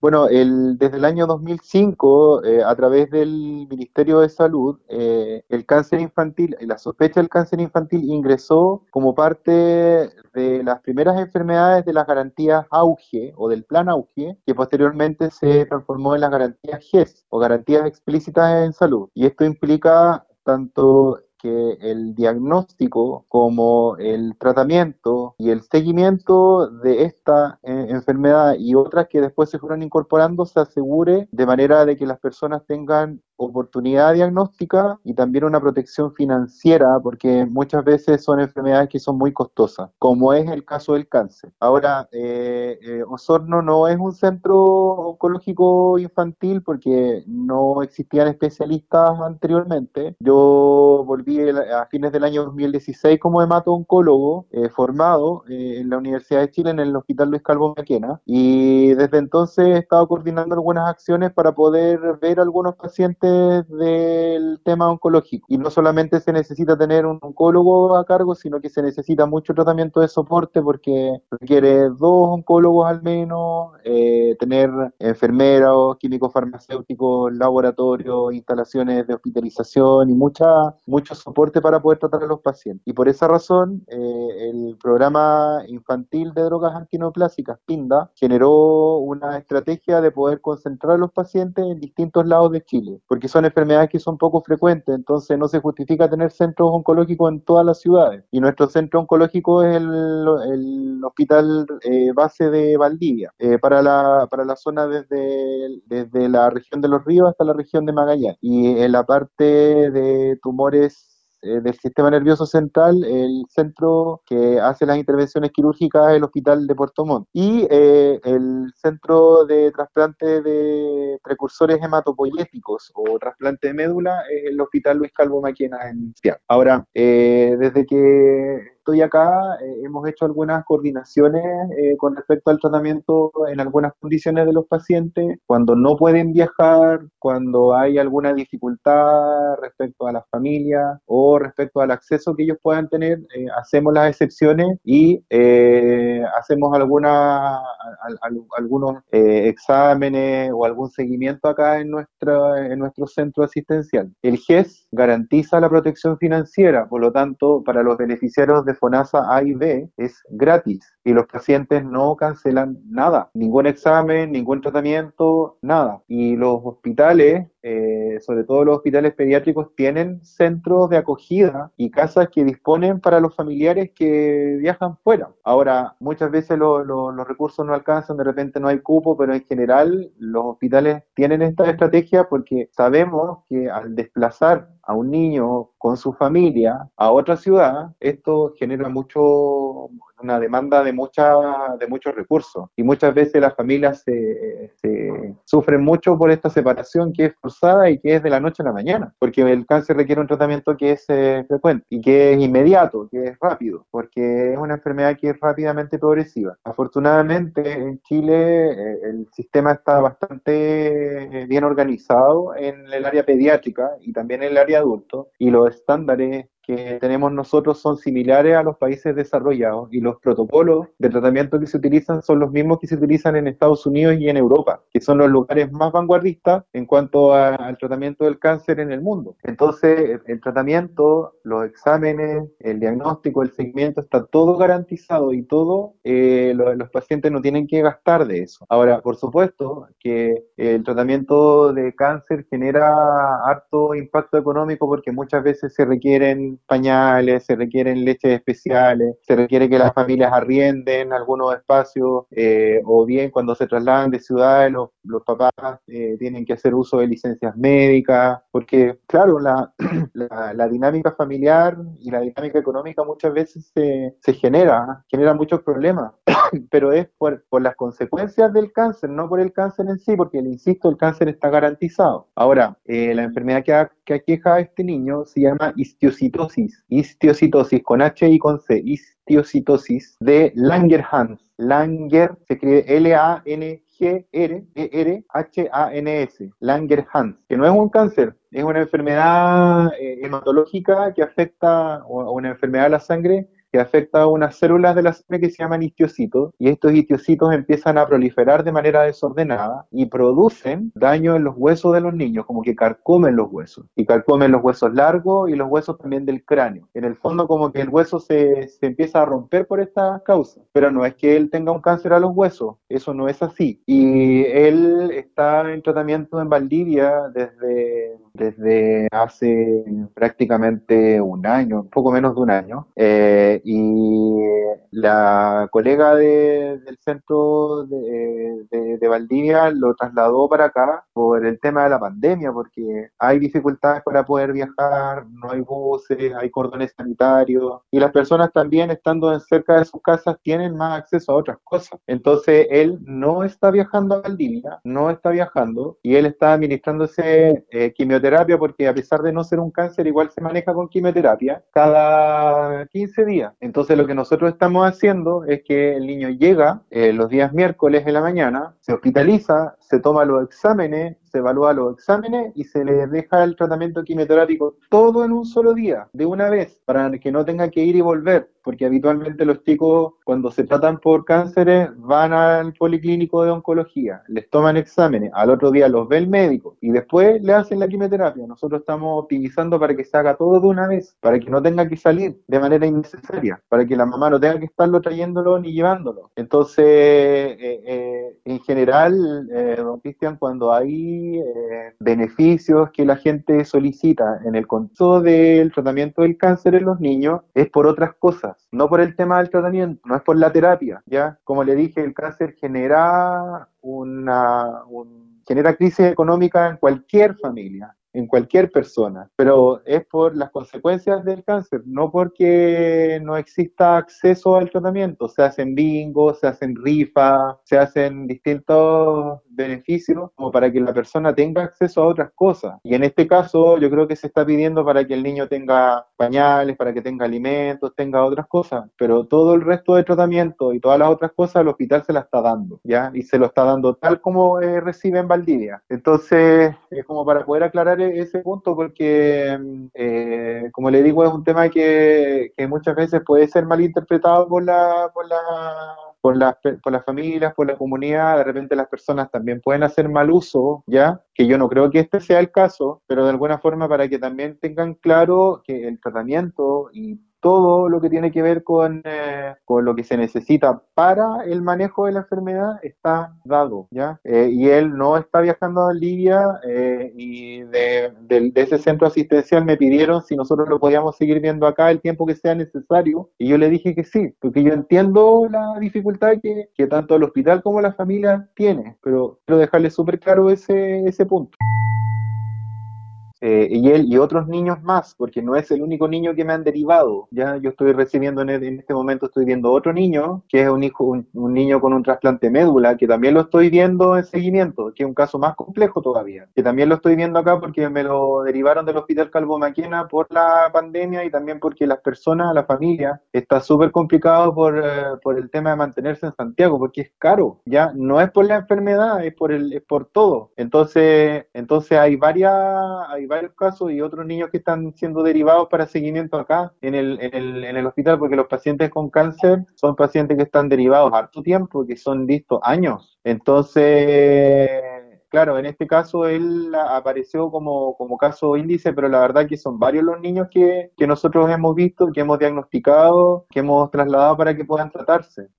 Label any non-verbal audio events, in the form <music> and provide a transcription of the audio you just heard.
Bueno, el, desde el año 2005, eh, a través del Ministerio de Salud, eh, el cáncer infantil, la sospecha del cáncer infantil ingresó como parte de las primeras enfermedades de las garantías AUGE o del plan AUGE, que posteriormente se transformó en las garantías GES o garantías explícitas en salud. Y esto implica tanto que el diagnóstico como el tratamiento y el seguimiento de esta eh, enfermedad y otras que después se fueron incorporando se asegure de manera de que las personas tengan oportunidad diagnóstica y también una protección financiera, porque muchas veces son enfermedades que son muy costosas, como es el caso del cáncer. Ahora, eh, eh, Osorno no es un centro oncológico infantil porque no existían especialistas anteriormente. Yo volví a fines del año 2016 como hemato-oncólogo eh, formado en la Universidad de Chile en el Hospital Luis Calvo Maquena y desde entonces he estado coordinando algunas acciones para poder ver algunos pacientes del tema oncológico. Y no solamente se necesita tener un oncólogo a cargo, sino que se necesita mucho tratamiento de soporte porque requiere dos oncólogos al menos, eh, tener enfermeros, químicos farmacéuticos, laboratorios, instalaciones de hospitalización y mucha, mucho soporte para poder tratar a los pacientes. Y por esa razón, eh, el programa infantil de drogas antineoplásicas, PINDA, generó una estrategia de poder concentrar a los pacientes en distintos lados de Chile porque son enfermedades que son poco frecuentes, entonces no se justifica tener centros oncológicos en todas las ciudades. Y nuestro centro oncológico es el, hospital eh, base de Valdivia, eh, para, la, para la zona desde, desde la región de los ríos hasta la región de Magallanes. Y en la parte de tumores eh, del sistema nervioso central, el centro que hace las intervenciones quirúrgicas es el Hospital de Puerto Montt. Y eh, el centro de trasplante de precursores hematopoyéticos o trasplante de médula es el Hospital Luis Calvo Maquena en Ciudad. Ahora, eh, desde que estoy acá, eh, hemos hecho algunas coordinaciones eh, con respecto al tratamiento en algunas condiciones de los pacientes, cuando no pueden viajar, cuando hay alguna dificultad respecto a las familias o respecto al acceso que ellos puedan tener, eh, hacemos las excepciones y hacemos alguna, algunos exámenes o algún seguimiento acá en, nuestra, en nuestro centro asistencial. El GES garantiza la protección financiera, por lo tanto, para los beneficiarios de FONASA A y B es gratis y los pacientes no cancelan nada, ningún examen, ningún tratamiento, nada. Y los hospitales, eh, sobre todo los hospitales pediátricos, tienen centros de acogida y casas que disponen para los familiares que viajan fuera. Ahora, muchas veces los recursos no alcanzan, de repente no hay cupo, pero en general los hospitales tienen esta estrategia porque sabemos que al desplazar a un niño con su familia a otra ciudad, esto genera mucho una demanda de, mucha, de muchos recursos. Y muchas veces las familias se, sufren mucho por esta separación que es forzada y que es de la noche a la mañana, porque el cáncer requiere un tratamiento que es eh, frecuente y que es inmediato, que es rápido, porque es una enfermedad que es rápidamente progresiva. Afortunadamente en Chile eh, el sistema está bastante bien organizado en el área pediátrica y también en el área adulto y los estándares que tenemos nosotros son similares a los países desarrollados y los protocolos de tratamiento que se utilizan son los mismos que se utilizan en Estados Unidos y en Europa, que son los lugares más vanguardistas en cuanto al tratamiento del cáncer en el mundo. Entonces, el tratamiento, los exámenes, el diagnóstico, el seguimiento, está todo garantizado y todo, eh, los pacientes no tienen que gastar de eso. Ahora, por supuesto que el tratamiento de cáncer genera harto impacto económico porque muchas veces se requieren pañales, se requieren leches especiales, se requiere que las familias arrienden algunos espacios, eh, o bien cuando se trasladan de ciudades los, los papás eh, tienen que hacer uso de licencias médicas, porque claro, <clears throat> la, la, dinámica familiar y la dinámica económica muchas veces se, se genera, genera muchos problemas, <clears throat> pero es por, por las consecuencias del cáncer, no por el cáncer en sí, porque, insisto, el cáncer está garantizado. Ahora, eh, la enfermedad que, que aqueja a este niño se llama histiocitosis histiocitosis, con H y con C, histiocitosis de Langerhans. Langer se escribe L-A-N-G-R-E-R-H-A-N-S, Langerhans, que no es un cáncer, es una enfermedad eh, hematológica que afecta, o una enfermedad de la sangre que afecta a unas células de la sangre que se llaman histiocitos y estos histiocitos empiezan a proliferar de manera desordenada y producen daño en los huesos de los niños, como que carcomen los huesos y carcomen los huesos largos y los huesos también del cráneo. En el fondo como que el hueso se, se empieza a romper por esta causa, pero no es que él tenga un cáncer a los huesos, eso no es así. Y él está en tratamiento en Valdivia desde desde hace prácticamente un año, un poco menos de un año, eh, y la colega del centro de, de, Valdivia lo trasladó para acá por el tema de la pandemia, porque hay dificultades para poder viajar, no hay buses, hay cordones sanitarios, y las personas también estando cerca de sus casas tienen más acceso a otras cosas. Entonces él no está viajando a Valdivia, no está viajando, y él está administrándose eh, quimioterapia porque a pesar de no ser un cáncer, igual se maneja con quimioterapia cada 15 días. Entonces lo que nosotros estamos haciendo es que el niño llega eh, los días miércoles en la mañana, se hospitaliza, se toma los exámenes, se evalúa los exámenes y se le deja el tratamiento quimioterápico todo en un solo día, de una vez, para que no tenga que ir y volver, porque habitualmente los chicos cuando se tratan por cánceres van al policlínico de oncología, les toman exámenes, al otro día los ve el médico y después le hacen la quimioterapia. Nosotros estamos optimizando para que se haga todo de una vez, para que no tenga que salir de manera innecesaria, para que la mamá no tenga que estarlo trayéndolo ni llevándolo. Entonces, eh, eh, en general, eh, don Cristian, cuando hay eh, beneficios que la gente solicita en el contexto del tratamiento del cáncer en los niños es por otras cosas, no por el tema del tratamiento, no es por la terapia, ¿ya? Como le dije, el cáncer genera una, genera crisis económica en cualquier familia en cualquier persona, pero es por las consecuencias del cáncer, no porque no exista acceso al tratamiento. Se hacen bingos, se hacen rifas, se hacen distintos beneficios como para que la persona tenga acceso a otras cosas. Y en este caso yo creo que se está pidiendo para que el niño tenga pañales, para que tenga alimentos, tenga otras cosas, pero todo el resto de tratamiento y todas las otras cosas el hospital se la está dando, ¿ya? Y se lo está dando tal como eh, recibe en Valdivia. Entonces, es como para poder aclarar ese punto porque, eh, como le digo, es un tema que, que muchas veces puede ser malinterpretado por la, por la por las, por las familias, por la comunidad, de repente las personas también pueden hacer mal uso, ¿ya? Que yo no creo que este sea el caso, pero de alguna forma para que también tengan claro que el tratamiento y todo lo que tiene que ver con, eh, con lo que se necesita para el manejo de la enfermedad está dado, ¿ya? Eh, y él no está viajando a Libia eh, y de, ese centro asistencial me pidieron si nosotros lo podíamos seguir viendo acá el tiempo que sea necesario y yo le dije que sí, porque yo entiendo la dificultad que, que tanto el hospital como la familia tiene, pero quiero dejarle súper claro ese, ese punto. Eh, y él y otros niños más, porque no es el único niño que me han derivado. Ya yo estoy recibiendo en, este momento, estoy viendo otro niño, que es un, hijo, un, niño con un trasplante médula, que también lo estoy viendo en seguimiento, que es un caso más complejo todavía, que también lo estoy viendo acá porque me lo derivaron del Hospital Calvo Maquena por la pandemia y también porque las personas, la familia, está súper complicado por, eh, por el tema de mantenerse en Santiago, porque es caro, ya no es por la enfermedad, es por, el, es por todo. Entonces, entonces hay varias... Hay varios casos y otros niños que están siendo derivados para seguimiento acá en el, en el, en el hospital, porque los pacientes con cáncer son pacientes que están derivados harto tiempo, que son vistos años. Entonces, claro, en este caso él apareció como, como caso índice, pero la verdad que son varios los niños que, que nosotros hemos visto, que hemos diagnosticado, que hemos trasladado para que puedan tratarse.